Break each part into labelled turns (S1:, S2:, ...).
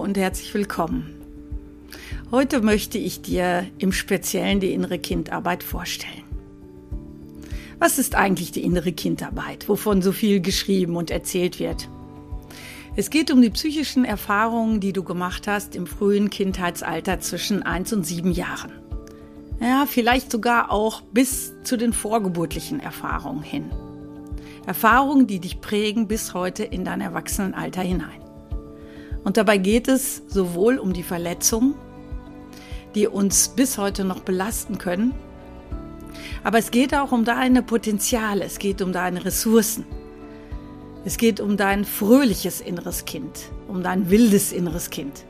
S1: und herzlich willkommen. Heute möchte ich dir im Speziellen die innere Kindarbeit vorstellen. Was ist eigentlich die innere Kindarbeit, wovon so viel geschrieben und erzählt wird? Es geht um die psychischen Erfahrungen, die du gemacht hast im frühen Kindheitsalter zwischen 1 und 7 Jahren. Ja, vielleicht sogar auch bis zu den vorgeburtlichen Erfahrungen hin. Erfahrungen, die dich prägen bis heute in dein Erwachsenenalter hinein. Und dabei geht es sowohl um die Verletzungen, die uns bis heute noch belasten können, aber es geht auch um deine Potenziale, es geht um deine Ressourcen. Es geht um dein fröhliches inneres Kind, um dein wildes inneres Kind.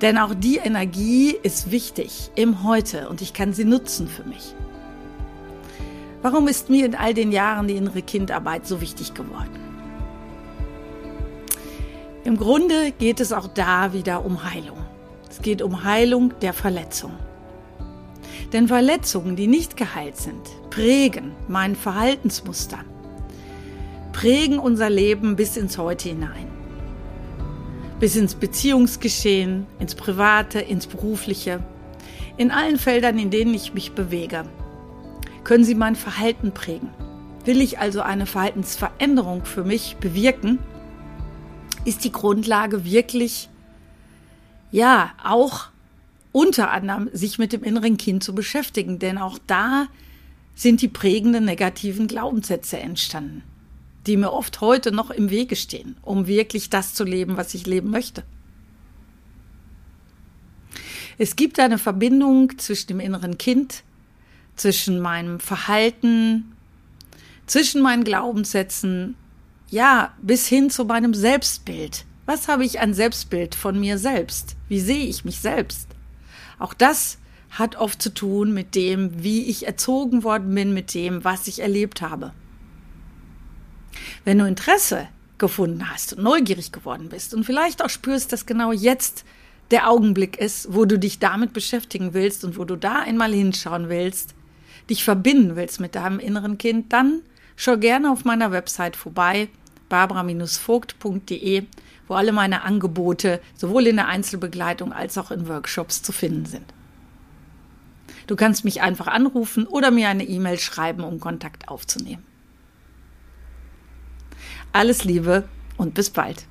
S1: Denn auch die Energie ist wichtig im Heute und ich kann sie nutzen für mich. Warum ist mir in all den Jahren die innere Kindarbeit so wichtig geworden? Im Grunde geht es auch da wieder um Heilung. Es geht um Heilung der Verletzung. Denn Verletzungen, die nicht geheilt sind, prägen mein Verhaltensmuster, prägen unser Leben bis ins Heute hinein. Bis ins Beziehungsgeschehen, ins Private, ins Berufliche, in allen Feldern, in denen ich mich bewege, können sie mein Verhalten prägen. Will ich also eine Verhaltensveränderung für mich bewirken, ist die Grundlage wirklich, ja, auch unter anderem sich mit dem inneren Kind zu beschäftigen, denn auch da sind die prägenden negativen Glaubenssätze entstanden, die mir oft heute noch im Wege stehen, um wirklich das zu leben, was ich leben möchte. Es gibt eine Verbindung zwischen dem inneren Kind, zwischen meinem Verhalten, zwischen meinen Glaubenssätzen ja, bis hin zu meinem Selbstbild. Was habe ich an Selbstbild von mir selbst? Wie sehe ich mich selbst? Auch das hat oft zu tun mit dem, wie ich erzogen worden bin, mit dem, was ich erlebt habe. Wenn du Interesse gefunden hast und neugierig geworden bist und vielleicht auch spürst, dass genau jetzt der Augenblick ist, wo du dich damit beschäftigen willst und wo du da einmal hinschauen willst, dich verbinden willst mit deinem inneren Kind, dann schau gerne auf meiner Website vorbei, barbara-vogt.de, wo alle meine Angebote sowohl in der Einzelbegleitung als auch in Workshops zu finden sind. Du kannst mich einfach anrufen oder mir eine E-Mail schreiben, um Kontakt aufzunehmen. Alles Liebe und bis bald.